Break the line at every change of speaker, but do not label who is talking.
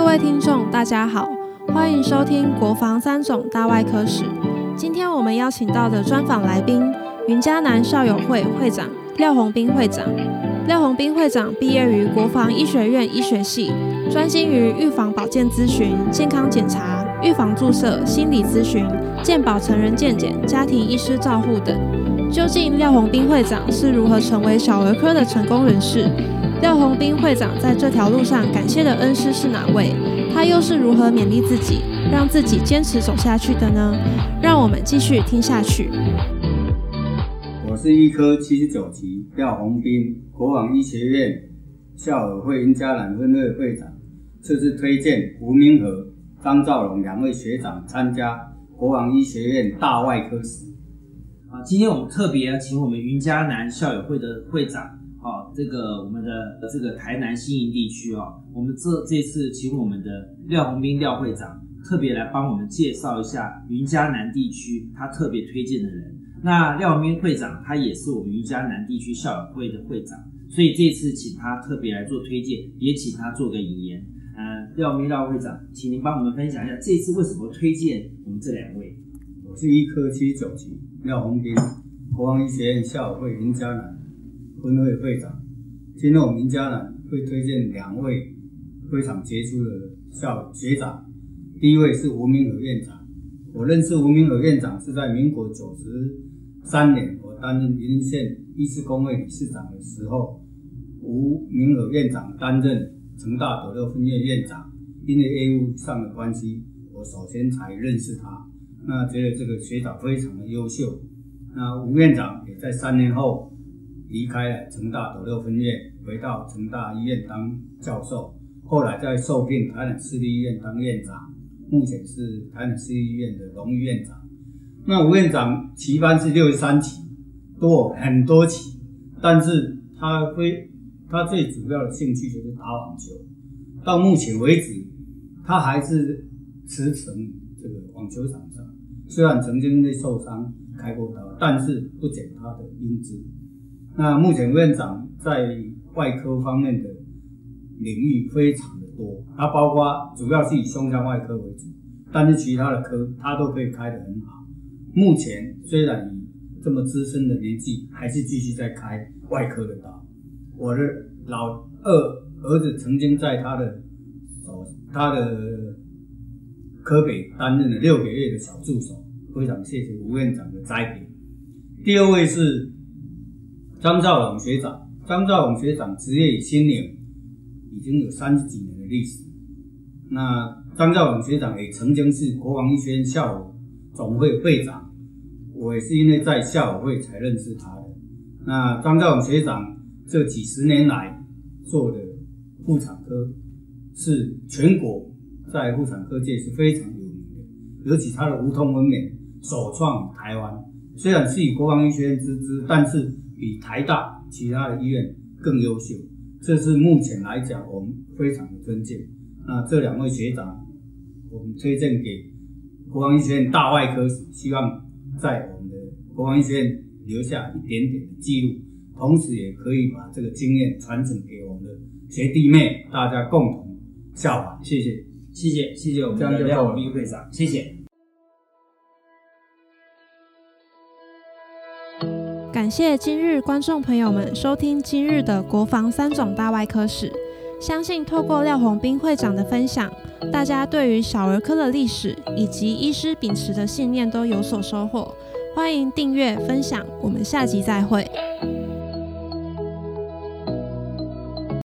各位听众，大家好，欢迎收听国防三种大外科史。今天我们邀请到的专访来宾，云嘉南校友会会长廖宏斌会长。廖宏斌会长毕业于国防医学院医学系，专心于预防保健咨询、健康检查、预防注射、心理咨询、健保成人健检、家庭医师照护等。究竟廖宏斌会长是如何成为小儿科的成功人士？廖宏斌会长在这条路上感谢的恩师是哪位？他又是如何勉励自己，让自己坚持走下去的呢？让我们继续听下去。
我是医科七十九级廖宏斌，国防医学院校友会因家兰分会会长。这次推荐吴明和、张兆龙两位学长参加国防医学院大外科史。
啊，今天我们特别请我们云嘉南校友会的会长。啊，这个我们的这个台南新营地区哦，我们这这次请我们的廖宏斌廖会长特别来帮我们介绍一下云嘉南地区他特别推荐的人。那廖宏斌会长他也是我们云嘉南地区校友会的会长，所以这次请他特别来做推荐，也请他做个引言。呃，廖宏斌廖会长，请您帮我们分享一下这次为什么推荐我们这两位。
我是医科七九级廖宏斌，国防医学院校友会林嘉南。分会会长，今天我们家呢会推荐两位非常杰出的校学长。第一位是吴明和院长，我认识吴明和院长是在民国九十三年，我担任云林县医师工会理事长的时候，吴明和院长担任成大斗六分院院长，因为业务上的关系，我首先才认识他。那觉得这个学长非常的优秀。那吴院长也在三年后。离开了成大斗六分院，回到成大医院当教授，后来再受聘台南市立医院当院长，目前是台南市立医院的荣誉院长。那吴院长旗班是六十三期，多很多期，但是他非他最主要的兴趣就是打网球。到目前为止，他还是驰骋这个网球场上，虽然曾经因为受伤开过刀，但是不减他的英姿。那目前院长在外科方面的领域非常的多，他包括主要是以胸腔外科为主，但是其他的科他都可以开得很好。目前虽然以这么资深的年纪，还是继续在开外科的刀。我的老二儿子曾经在他的手他的科北担任了六个月的小助手，非常谢谢吴院长的栽培。第二位是。张兆龙学长，张兆龙学长职业与心领已经有三十几年的历史。那张兆龙学长也曾经是国防医学院校友总会会长，我也是因为在校友会才认识他的。那张兆龙学长这几十年来做的妇产科，是全国在妇产科界是非常有名的，尤其他的无痛分娩首创台湾。虽然是以国防医学院之资，但是。比台大其他的医院更优秀，这是目前来讲我们非常的尊敬。那这两位学长，我们推荐给国防医学院大外科史，希望在我们的国防医学院留下一点点的记录，同时也可以把这个经验传承给我们的学弟妹，大家共同效仿。谢谢，
谢谢，谢谢我们的廖斌会长，谢谢。
感谢今日观众朋友们收听今日的国防三种大外科史。相信透过廖宏斌会长的分享，大家对于小儿科的历史以及医师秉持的信念都有所收获。欢迎订阅分享，我们下集再会。